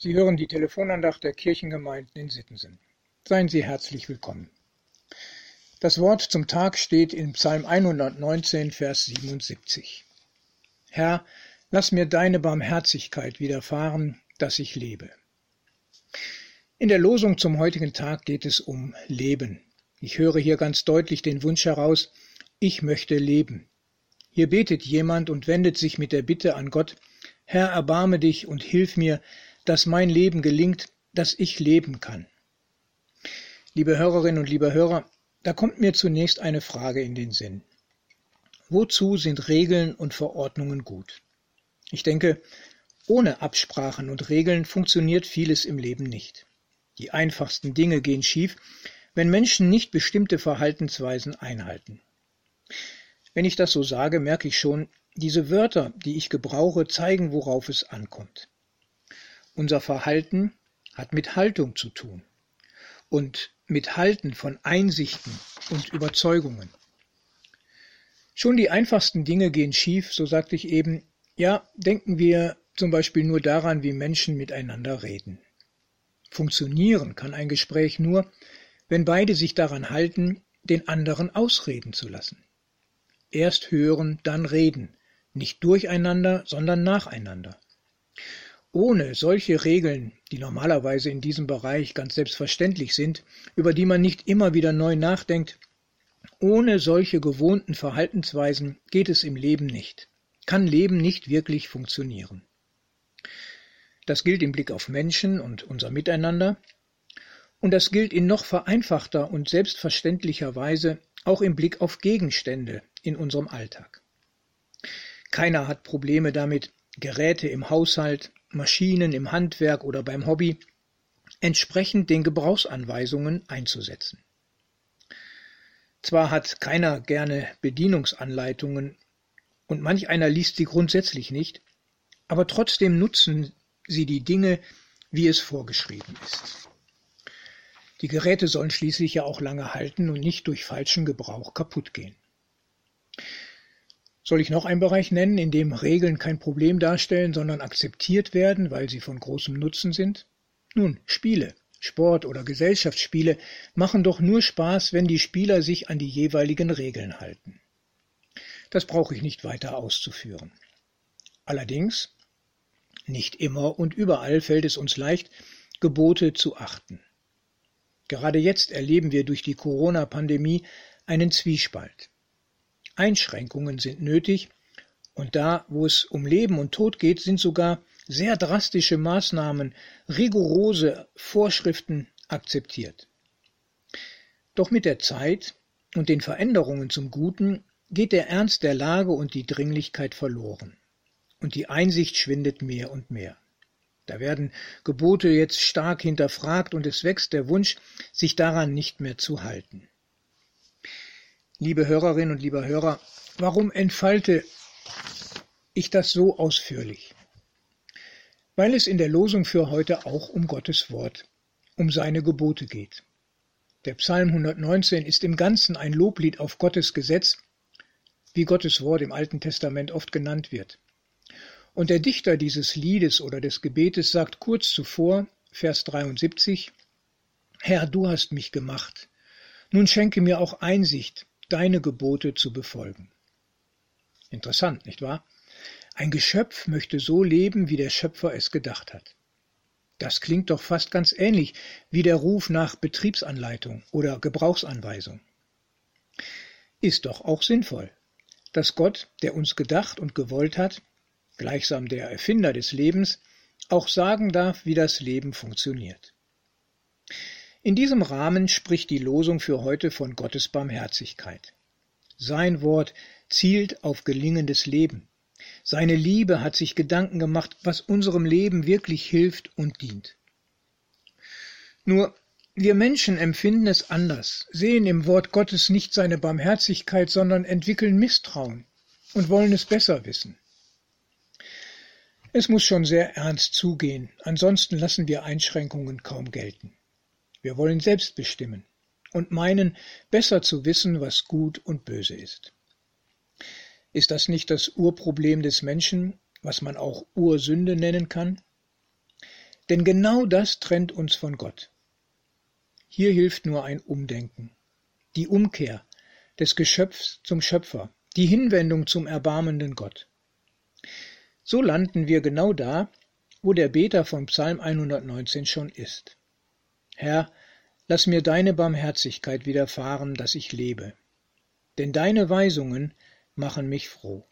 Sie hören die Telefonandacht der Kirchengemeinden in Sittensen. Seien Sie herzlich willkommen. Das Wort zum Tag steht in Psalm 119, Vers 77. Herr, lass mir deine Barmherzigkeit widerfahren, dass ich lebe. In der Losung zum heutigen Tag geht es um Leben. Ich höre hier ganz deutlich den Wunsch heraus, ich möchte leben. Hier betet jemand und wendet sich mit der Bitte an Gott, Herr, erbarme dich und hilf mir, dass mein Leben gelingt, dass ich leben kann. Liebe Hörerinnen und liebe Hörer, da kommt mir zunächst eine Frage in den Sinn. Wozu sind Regeln und Verordnungen gut? Ich denke, ohne Absprachen und Regeln funktioniert vieles im Leben nicht. Die einfachsten Dinge gehen schief, wenn Menschen nicht bestimmte Verhaltensweisen einhalten. Wenn ich das so sage, merke ich schon, diese Wörter, die ich gebrauche, zeigen, worauf es ankommt. Unser Verhalten hat mit Haltung zu tun und mit Halten von Einsichten und Überzeugungen. Schon die einfachsten Dinge gehen schief, so sagte ich eben, ja, denken wir zum Beispiel nur daran, wie Menschen miteinander reden. Funktionieren kann ein Gespräch nur, wenn beide sich daran halten, den anderen ausreden zu lassen. Erst hören, dann reden, nicht durcheinander, sondern nacheinander. Ohne solche Regeln, die normalerweise in diesem Bereich ganz selbstverständlich sind, über die man nicht immer wieder neu nachdenkt, ohne solche gewohnten Verhaltensweisen geht es im Leben nicht, kann Leben nicht wirklich funktionieren. Das gilt im Blick auf Menschen und unser Miteinander, und das gilt in noch vereinfachter und selbstverständlicher Weise auch im Blick auf Gegenstände in unserem Alltag. Keiner hat Probleme damit, Geräte im Haushalt, Maschinen im Handwerk oder beim Hobby entsprechend den Gebrauchsanweisungen einzusetzen. Zwar hat keiner gerne Bedienungsanleitungen und manch einer liest sie grundsätzlich nicht, aber trotzdem nutzen sie die Dinge, wie es vorgeschrieben ist. Die Geräte sollen schließlich ja auch lange halten und nicht durch falschen Gebrauch kaputt gehen. Soll ich noch einen Bereich nennen, in dem Regeln kein Problem darstellen, sondern akzeptiert werden, weil sie von großem Nutzen sind? Nun, Spiele, Sport oder Gesellschaftsspiele machen doch nur Spaß, wenn die Spieler sich an die jeweiligen Regeln halten. Das brauche ich nicht weiter auszuführen. Allerdings, nicht immer und überall fällt es uns leicht, Gebote zu achten. Gerade jetzt erleben wir durch die Corona-Pandemie einen Zwiespalt. Einschränkungen sind nötig, und da, wo es um Leben und Tod geht, sind sogar sehr drastische Maßnahmen, rigorose Vorschriften akzeptiert. Doch mit der Zeit und den Veränderungen zum Guten geht der Ernst der Lage und die Dringlichkeit verloren. Und die Einsicht schwindet mehr und mehr. Da werden Gebote jetzt stark hinterfragt und es wächst der Wunsch, sich daran nicht mehr zu halten. Liebe Hörerinnen und lieber Hörer, warum entfalte ich das so ausführlich? Weil es in der Losung für heute auch um Gottes Wort, um seine Gebote geht. Der Psalm 119 ist im Ganzen ein Loblied auf Gottes Gesetz, wie Gottes Wort im Alten Testament oft genannt wird. Und der Dichter dieses Liedes oder des Gebetes sagt kurz zuvor, Vers 73, Herr, du hast mich gemacht. Nun schenke mir auch Einsicht, deine Gebote zu befolgen. Interessant, nicht wahr? Ein Geschöpf möchte so leben, wie der Schöpfer es gedacht hat. Das klingt doch fast ganz ähnlich wie der Ruf nach Betriebsanleitung oder Gebrauchsanweisung. Ist doch auch sinnvoll, dass Gott, der uns gedacht und gewollt hat, gleichsam der Erfinder des Lebens, auch sagen darf, wie das Leben funktioniert. In diesem Rahmen spricht die Losung für heute von Gottes Barmherzigkeit. Sein Wort zielt auf gelingendes Leben. Seine Liebe hat sich Gedanken gemacht, was unserem Leben wirklich hilft und dient. Nur wir Menschen empfinden es anders, sehen im Wort Gottes nicht seine Barmherzigkeit, sondern entwickeln Misstrauen und wollen es besser wissen. Es muss schon sehr ernst zugehen, ansonsten lassen wir Einschränkungen kaum gelten. Wir wollen selbst bestimmen und meinen, besser zu wissen, was gut und böse ist. Ist das nicht das Urproblem des Menschen, was man auch Ursünde nennen kann? Denn genau das trennt uns von Gott. Hier hilft nur ein Umdenken, die Umkehr des Geschöpfs zum Schöpfer, die Hinwendung zum erbarmenden Gott. So landen wir genau da, wo der Beter von Psalm 119 schon ist. Herr, lass mir deine Barmherzigkeit widerfahren, dass ich lebe, denn deine Weisungen machen mich froh.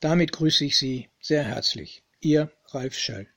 Damit grüße ich Sie sehr herzlich. Ihr Ralf Schöll.